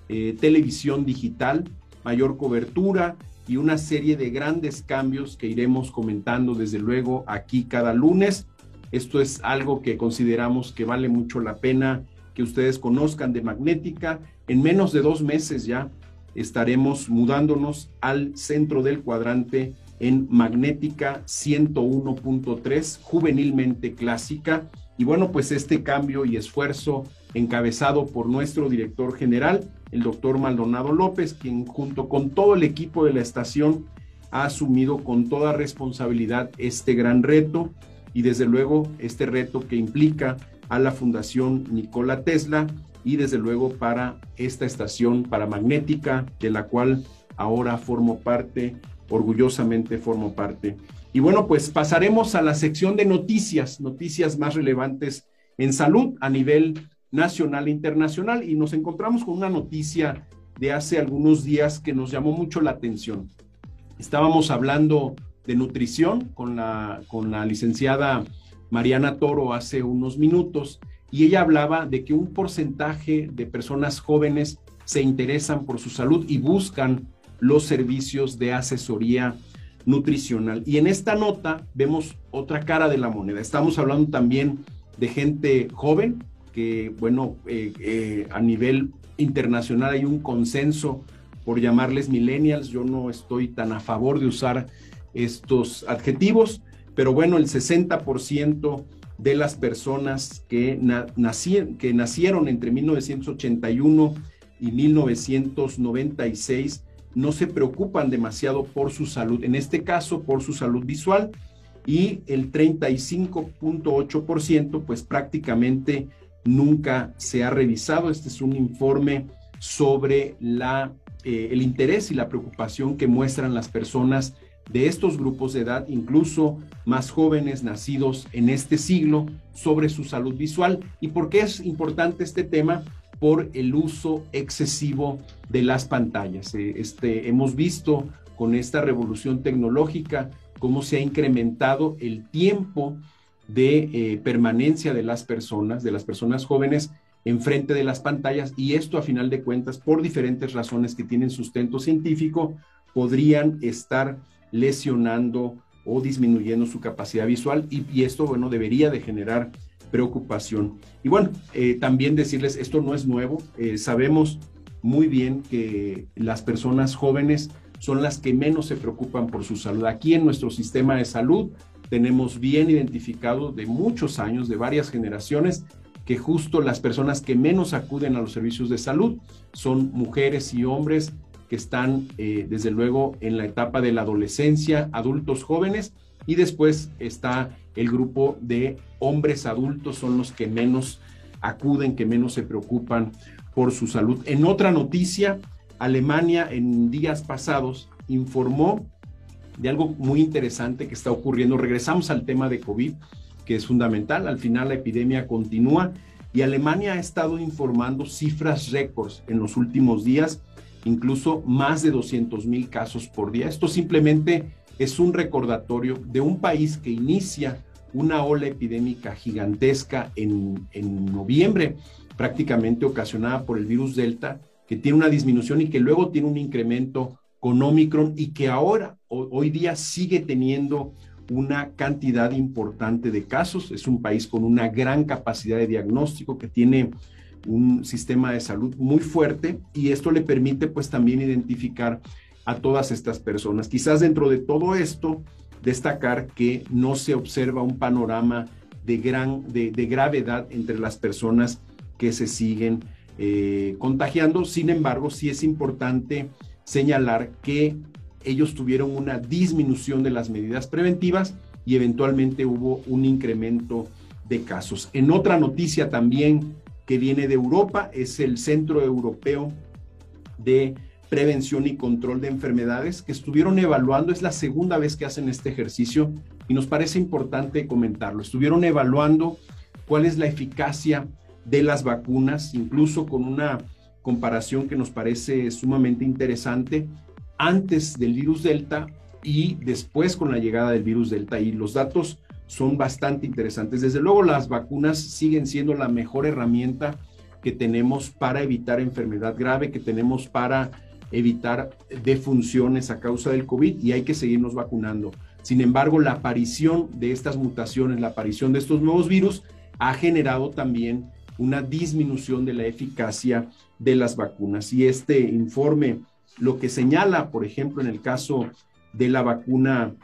eh, televisión digital, mayor cobertura y una serie de grandes cambios que iremos comentando desde luego aquí cada lunes. Esto es algo que consideramos que vale mucho la pena que ustedes conozcan de Magnética. En menos de dos meses ya estaremos mudándonos al centro del cuadrante en Magnética 101.3, juvenilmente clásica. Y bueno, pues este cambio y esfuerzo encabezado por nuestro director general, el doctor Maldonado López, quien junto con todo el equipo de la estación ha asumido con toda responsabilidad este gran reto y desde luego este reto que implica a la Fundación Nikola Tesla y desde luego para esta estación paramagnética de la cual ahora formo parte, orgullosamente formo parte. Y bueno, pues pasaremos a la sección de noticias, noticias más relevantes en salud a nivel nacional e internacional y nos encontramos con una noticia de hace algunos días que nos llamó mucho la atención. Estábamos hablando de nutrición con la, con la licenciada Mariana Toro hace unos minutos y ella hablaba de que un porcentaje de personas jóvenes se interesan por su salud y buscan los servicios de asesoría nutricional. Y en esta nota vemos otra cara de la moneda. Estamos hablando también de gente joven, que bueno, eh, eh, a nivel internacional hay un consenso por llamarles millennials. Yo no estoy tan a favor de usar estos adjetivos, pero bueno, el 60% de las personas que, que nacieron entre 1981 y 1996 no se preocupan demasiado por su salud, en este caso por su salud visual, y el 35.8% pues prácticamente nunca se ha revisado. Este es un informe sobre la, eh, el interés y la preocupación que muestran las personas de estos grupos de edad, incluso más jóvenes nacidos en este siglo, sobre su salud visual. ¿Y por qué es importante este tema? Por el uso excesivo de las pantallas. Eh, este, hemos visto con esta revolución tecnológica cómo se ha incrementado el tiempo de eh, permanencia de las personas, de las personas jóvenes enfrente de las pantallas y esto a final de cuentas, por diferentes razones que tienen sustento científico, podrían estar lesionando o disminuyendo su capacidad visual y, esto, bueno, debería de generar preocupación. Y bueno, eh, también decirles, esto no es nuevo, eh, sabemos muy bien que las personas jóvenes son las que menos se preocupan por su salud. Aquí en nuestro sistema de salud tenemos bien identificado de muchos años, de varias generaciones, que justo las personas que menos acuden a los servicios de salud son mujeres y hombres que están eh, desde luego en la etapa de la adolescencia, adultos jóvenes, y después está el grupo de hombres adultos, son los que menos acuden, que menos se preocupan por su salud. En otra noticia, Alemania en días pasados informó de algo muy interesante que está ocurriendo. Regresamos al tema de COVID, que es fundamental. Al final la epidemia continúa y Alemania ha estado informando cifras récords en los últimos días incluso más de 200 mil casos por día. Esto simplemente es un recordatorio de un país que inicia una ola epidémica gigantesca en, noviembre, prácticamente ocasionada por el virus Delta, que tiene una disminución y que luego tiene un incremento con Omicron y que ahora, hoy día, sigue teniendo una cantidad importante de casos. Es un país con una gran capacidad de diagnóstico que tiene un sistema de salud muy fuerte y esto le permite pues también identificar a todas estas personas. Quizás dentro de todo esto, destacar que no se observa un panorama de, gran, de, gravedad entre las personas que se siguen eh, contagiando. Sin embargo, sí es importante señalar que ellos tuvieron una disminución de las medidas preventivas y eventualmente hubo un incremento de casos. En otra noticia también que viene de Europa, es el Centro Europeo de Prevención y Control de Enfermedades, que estuvieron evaluando, es la segunda vez que hacen este ejercicio y nos parece importante comentarlo. Estuvieron evaluando cuál es la eficacia de las vacunas, incluso con una comparación que nos parece sumamente interesante antes del virus Delta y después con la llegada del virus Delta. Y los datos son bastante interesantes. Desde luego las vacunas siguen siendo la mejor herramienta que tenemos para evitar enfermedad grave, que tenemos para evitar defunciones a causa del COVID y hay que seguirnos vacunando. Sin embargo, la aparición de estas mutaciones, la aparición de estos nuevos virus ha generado también una disminución de la eficacia de las vacunas. Y este informe lo que señala, por ejemplo, en el caso de la vacuna,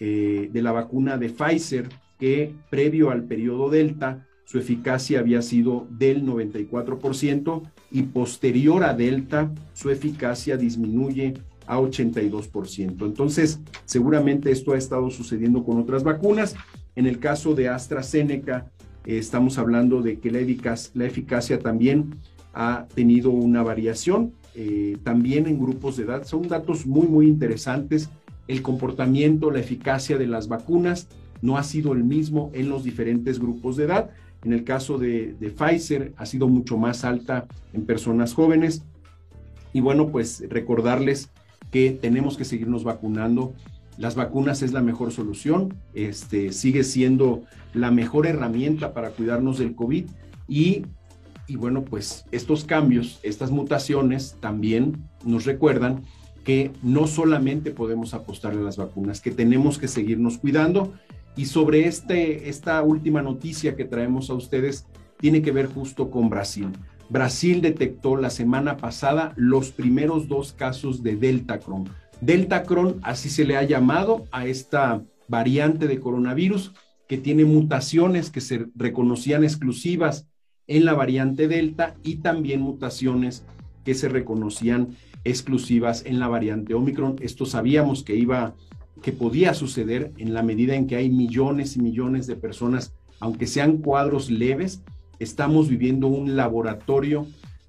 eh, de la vacuna de Pfizer, que previo al periodo Delta, su eficacia había sido del 94% y posterior a Delta, su eficacia disminuye a 82%. Entonces, seguramente esto ha estado sucediendo con otras vacunas. En el caso de AstraZeneca, eh, estamos hablando de que la, la, eficacia también ha tenido una variación, eh, también en grupos de edad. Son datos muy, muy interesantes. El comportamiento, la eficacia de las vacunas no ha sido el mismo en los diferentes grupos de edad. En el caso de, de Pfizer ha sido mucho más alta en personas jóvenes. Y bueno, pues recordarles que tenemos que seguirnos vacunando. Las vacunas es la mejor solución, este, sigue siendo la mejor herramienta para cuidarnos del COVID y, y bueno, pues estos cambios, estas mutaciones también nos recuerdan que no solamente podemos apostarle a las vacunas, que tenemos que seguirnos cuidando. Y sobre este, esta última noticia que traemos a ustedes, tiene que ver justo con Brasil. Brasil detectó la semana pasada los primeros dos casos de Deltacron. Deltacron, así se le ha llamado a esta variante de coronavirus que tiene mutaciones que se reconocían exclusivas en la variante Delta y también mutaciones que se reconocían exclusivas en la variante Omicron. Esto sabíamos que iba que podía suceder en la medida en que hay millones y millones de personas, aunque sean cuadros leves, estamos viviendo un laboratorio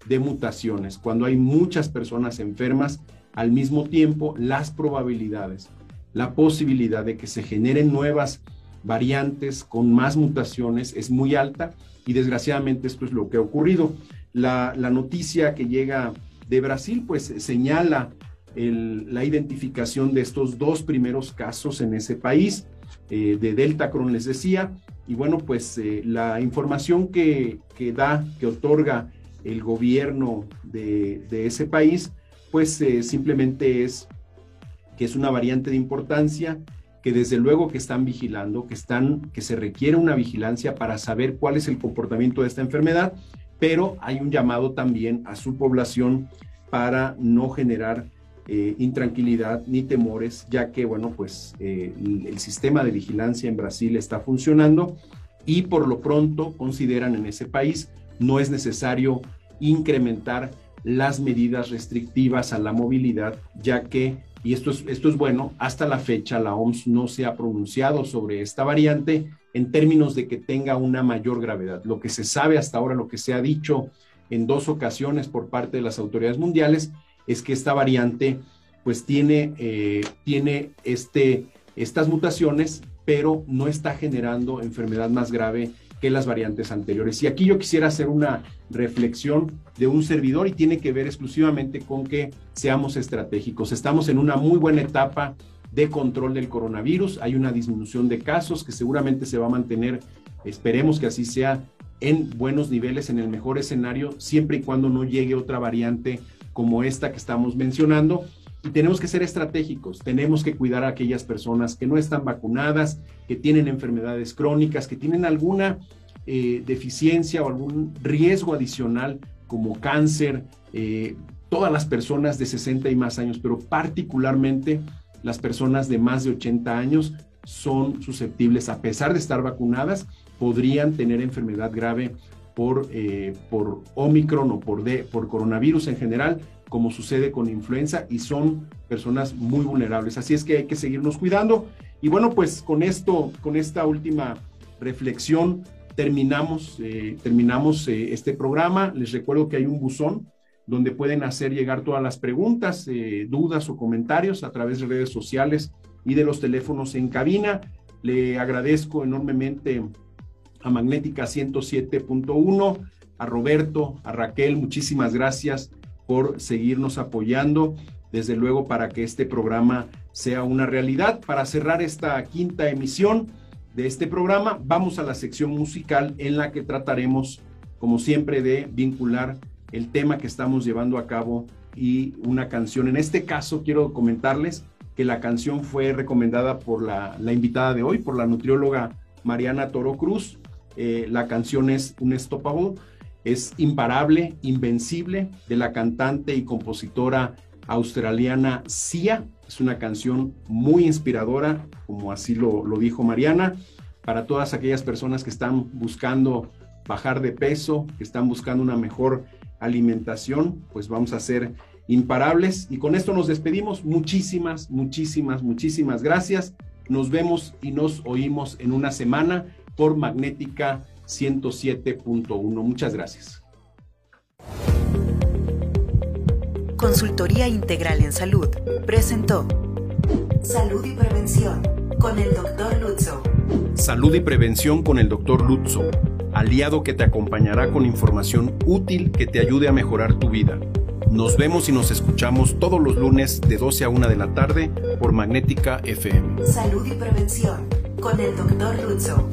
de mutaciones. Cuando hay muchas personas enfermas, al mismo tiempo las probabilidades, la posibilidad de que se generen nuevas variantes con más mutaciones es muy alta y desgraciadamente esto es lo que ha ocurrido. La, noticia que llega de Brasil pues señala la identificación de estos dos primeros casos en ese país eh, de Delta Cron, les decía, y bueno, pues eh, la información que, da, que otorga el gobierno de, ese país, pues eh, simplemente es que es una variante de importancia, que desde luego que están vigilando, que, están, que se requiere una vigilancia para saber cuál es el comportamiento de esta enfermedad, pero hay un llamado también a su población para no generar eh, intranquilidad ni temores, ya que, bueno, pues eh, el sistema de vigilancia en Brasil está funcionando y por lo pronto consideran en ese país no es necesario incrementar las medidas restrictivas a la movilidad, ya que, y esto es, esto es bueno, hasta la fecha la OMS no se ha pronunciado sobre esta variante en términos de que tenga una mayor gravedad. Lo que se sabe hasta ahora, lo que se ha dicho en dos ocasiones por parte de las autoridades mundiales, es que esta variante pues tiene, eh, tiene este, estas mutaciones, pero no está generando enfermedad más grave que las variantes anteriores. Y aquí yo quisiera hacer una reflexión de un servidor y tiene que ver exclusivamente con que seamos estratégicos. Estamos en una muy buena etapa de control del coronavirus. Hay una disminución de casos que seguramente se va a mantener, esperemos que así sea, en buenos niveles, en el mejor escenario, siempre y cuando no llegue otra variante como esta que estamos mencionando. Y tenemos que ser estratégicos, tenemos que cuidar a aquellas personas que no están vacunadas, que tienen enfermedades crónicas, que tienen alguna eh, deficiencia o algún riesgo adicional como cáncer, eh, todas las personas de 60 y más años, pero particularmente las personas de más de 80 años son susceptibles, a pesar de estar vacunadas, podrían tener enfermedad grave por, eh, por Omicron o por, de, por coronavirus en general, como sucede con influenza, y son personas muy vulnerables. Así es que hay que seguirnos cuidando. Y bueno, pues con esto, con esta última reflexión, terminamos, eh, terminamos eh, este programa. Les recuerdo que hay un buzón donde pueden hacer llegar todas las preguntas, dudas o comentarios a través de redes sociales y de los teléfonos en cabina. Le agradezco enormemente a Magnética 107.1, a Roberto, a Raquel, muchísimas gracias por seguirnos apoyando, desde luego para que este programa sea una realidad. Para cerrar esta quinta emisión de este programa, vamos a la sección musical en la que trataremos, como siempre, de vincular el tema que estamos llevando a cabo y una canción. En este caso, quiero comentarles que la canción fue recomendada por la, la invitada de hoy, por la nutrióloga Mariana Toro Cruz, eh, la canción es Unstoppable, es imparable, invencible, de la cantante y compositora australiana Sia. Es una canción muy inspiradora, como así lo dijo Mariana, para todas aquellas personas que están buscando bajar de peso, que están buscando una mejor alimentación, pues vamos a ser imparables. Y con esto nos despedimos. Muchísimas, muchísimas, muchísimas gracias. Nos vemos y nos oímos en una semana por Magnética 107.1. Muchas gracias. Consultoría Integral en Salud presentó Salud y Prevención con el Dr. Lutzo. Salud y Prevención con el Dr. Lutzo, aliado que te acompañará con información útil que te ayude a mejorar tu vida. Nos vemos y nos escuchamos todos los lunes de 12 a 1 de la tarde por Magnética FM. Salud y Prevención con el Dr. Lutzo.